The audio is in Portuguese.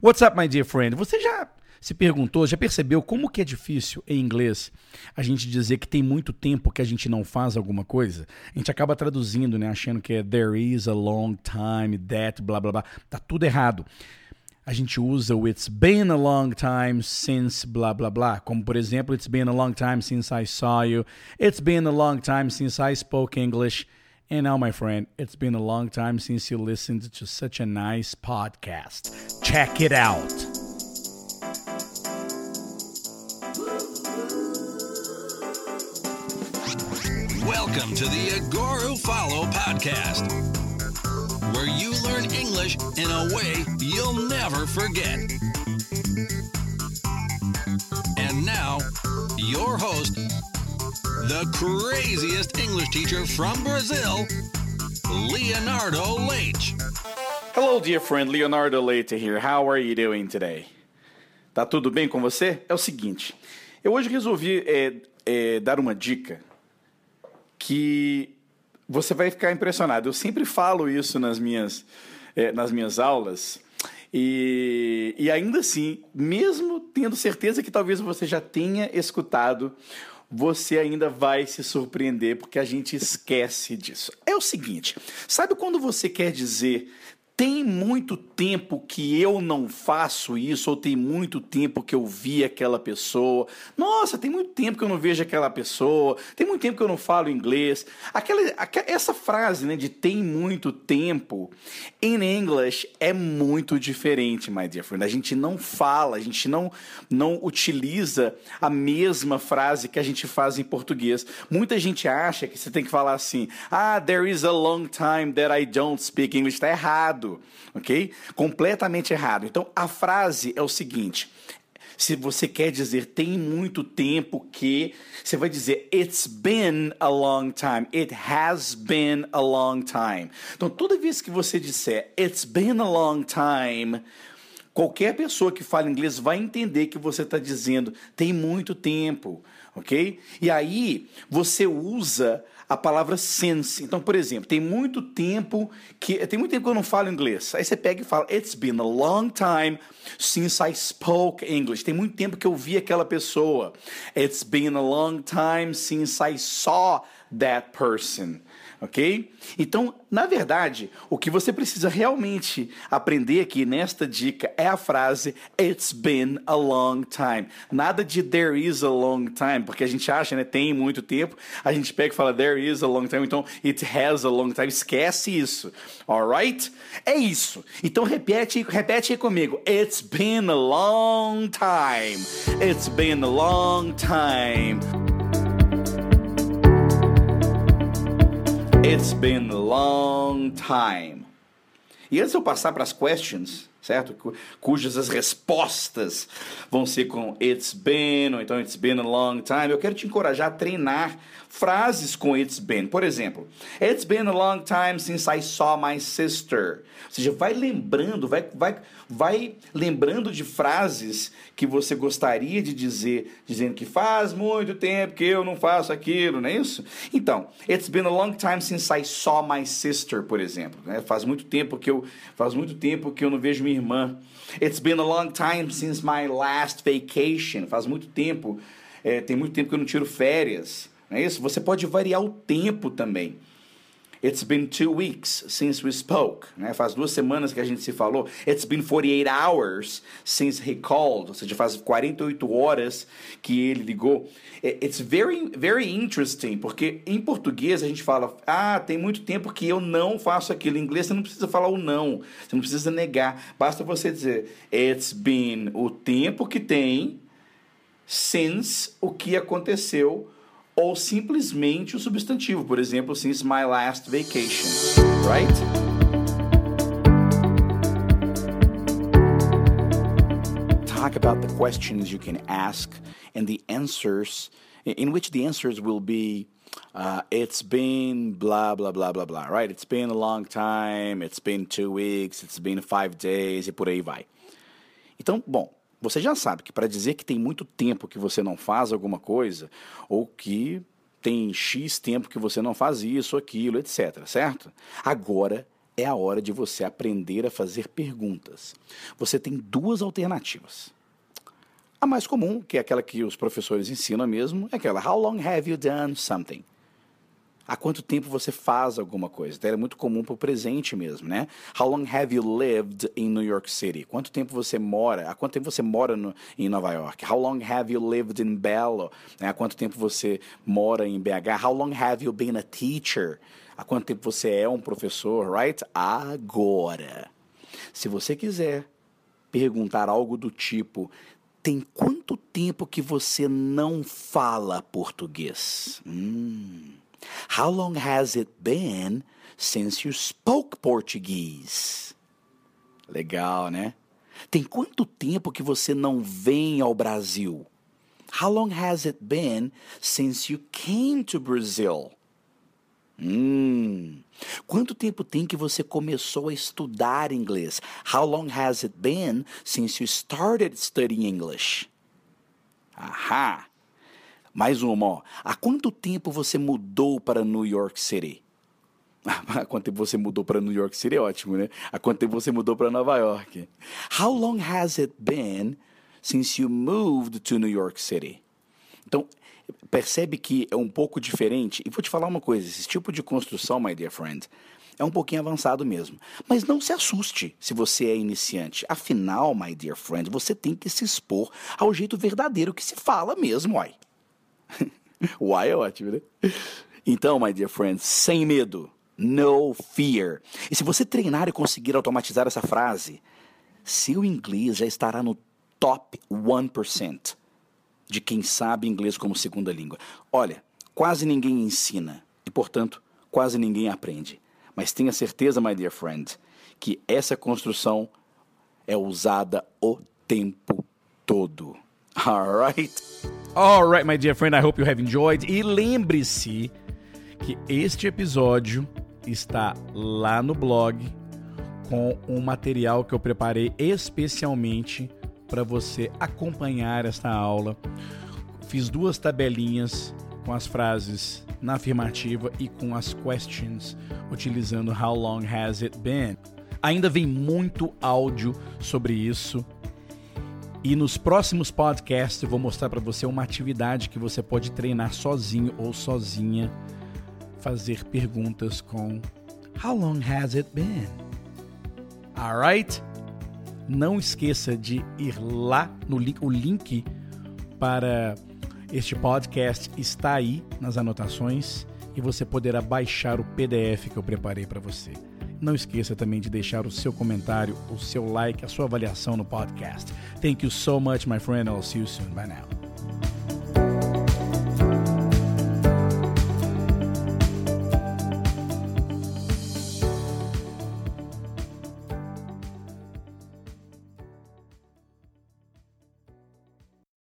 What's up, my dear friend? Você já se perguntou, já percebeu como que é difícil em inglês a gente dizer que tem muito tempo que a gente não faz alguma coisa? A gente acaba traduzindo, né, achando que é there is a long time that blá blá blá. Tá tudo errado. A gente usa o it's been a long time since blá blá blá, como por exemplo, it's been a long time since I saw you. It's been a long time since I spoke English. And now, my friend, it's been a long time since you listened to such a nice podcast. Check it out. Welcome to the Agoru Follow podcast, where you learn English in a way you'll never forget. The craziest English teacher from Brazil, Leonardo Leite. Hello, dear friend, Leonardo Leite here. How are you doing today? Tá tudo bem com você? É o seguinte, eu hoje resolvi é, é, dar uma dica que você vai ficar impressionado. Eu sempre falo isso nas minhas, é, nas minhas aulas. E, e ainda assim, mesmo tendo certeza que talvez você já tenha escutado, você ainda vai se surpreender porque a gente esquece disso. É o seguinte: sabe quando você quer dizer tem muito tempo que eu não faço isso, ou tem muito tempo que eu vi aquela pessoa. Nossa, tem muito tempo que eu não vejo aquela pessoa, tem muito tempo que eu não falo inglês. Aquela, essa frase né, de tem muito tempo, em inglês é muito diferente, my dear friend. A gente não fala, a gente não, não utiliza a mesma frase que a gente faz em português. Muita gente acha que você tem que falar assim: ah, there is a long time that I don't speak English. Está errado errado, ok? Completamente errado. Então a frase é o seguinte: se você quer dizer tem muito tempo que, você vai dizer it's been a long time, it has been a long time. Então toda vez que você disser it's been a long time, qualquer pessoa que fala inglês vai entender que você está dizendo tem muito tempo, ok? E aí você usa a palavra since. Então, por exemplo, tem muito tempo que tem muito tempo que eu não falo inglês. Aí você pega e fala It's been a long time since I spoke English. Tem muito tempo que eu vi aquela pessoa. It's been a long time since I saw that person ok? Então, na verdade, o que você precisa realmente aprender aqui nesta dica é a frase It's been a long time. Nada de there is a long time, porque a gente acha, né, tem muito tempo, a gente pega e fala there is a long time, então it has a long time. Esquece isso, alright? É isso. Então repete, repete aí comigo. It's been a long time. It's been a long time. It's been a long time. E antes de eu passar para as questions, certo? Cujas as respostas vão ser com it's been, ou então it's been a long time. Eu quero te encorajar a treinar frases com it's been. Por exemplo, it's been a long time since I saw my sister. Ou seja, vai lembrando, vai, vai, vai lembrando de frases que você gostaria de dizer, dizendo que faz muito tempo que eu não faço aquilo, não é isso? Então, it's been a long time since I saw my sister, por exemplo. Né? Faz muito tempo que eu faz muito tempo que eu não vejo minha irmã. It's been a long time since my last vacation. Faz muito tempo, é, tem muito tempo que eu não tiro férias. Não é isso? Você pode variar o tempo também. It's been two weeks since we spoke. Né? Faz duas semanas que a gente se falou. It's been 48 hours since he called. Ou seja, faz 48 horas que ele ligou. It's very, very interesting, porque em português a gente fala, ah, tem muito tempo que eu não faço aquilo. Em inglês você não precisa falar o não. Você não precisa negar. Basta você dizer, it's been o tempo que tem since o que aconteceu ou simplesmente o substantivo, por exemplo, since my last vacation, right? Talk about the questions you can ask and the answers, in which the answers will be uh, it's been blah blah blah blah blah, right? It's been a long time, it's been two weeks, it's been five days e por aí vai. Então, bom, você já sabe que para dizer que tem muito tempo que você não faz alguma coisa, ou que tem X tempo que você não faz isso, aquilo, etc. Certo? Agora é a hora de você aprender a fazer perguntas. Você tem duas alternativas. A mais comum, que é aquela que os professores ensinam mesmo, é aquela How long have you done something? Há quanto tempo você faz alguma coisa? Então, é muito comum para o presente mesmo, né? How long have you lived in New York City? Quanto tempo você mora? Há quanto tempo você mora no, em Nova York? How long have you lived in Belo? Né? Há quanto tempo você mora em BH? How long have you been a teacher? Há quanto tempo você é um professor, right? Agora, se você quiser perguntar algo do tipo tem quanto tempo que você não fala português? Hum. How long has it been since you spoke Portuguese? Legal, né? Tem quanto tempo que você não vem ao Brasil? How long has it been since you came to Brazil? Hum. Quanto tempo tem que você começou a estudar inglês? How long has it been since you started studying English? Ahá. Mais uma, ó. Há quanto tempo você mudou para New York City? Há quanto tempo você mudou para New York City? É ótimo, né? Há quanto tempo você mudou para Nova York? How long has it been since you moved to New York City? Então, percebe que é um pouco diferente. E vou te falar uma coisa: esse tipo de construção, my dear friend, é um pouquinho avançado mesmo. Mas não se assuste se você é iniciante. Afinal, my dear friend, você tem que se expor ao jeito verdadeiro que se fala mesmo, uai. Why é ótimo, né? Então, my dear friends, sem medo. No fear. E se você treinar e conseguir automatizar essa frase, seu inglês já estará no top 1% de quem sabe inglês como segunda língua. Olha, quase ninguém ensina e, portanto, quase ninguém aprende. Mas tenha certeza, my dear friend, que essa construção é usada o tempo todo. Alright? Alright, my dear friend, I hope you have enjoyed. E lembre-se que este episódio está lá no blog com um material que eu preparei especialmente para você acompanhar esta aula. Fiz duas tabelinhas com as frases na afirmativa e com as questions utilizando how long has it been. Ainda vem muito áudio sobre isso e nos próximos podcasts eu vou mostrar para você uma atividade que você pode treinar sozinho ou sozinha, fazer perguntas com How long has it been? Alright? Não esqueça de ir lá no link, o link para este podcast está aí nas anotações e você poderá baixar o PDF que eu preparei para você. Não esqueça também de deixar o seu comentário, o seu like, a sua avaliação no podcast. Thank you so much, my friend. I'll see you soon. Bye now.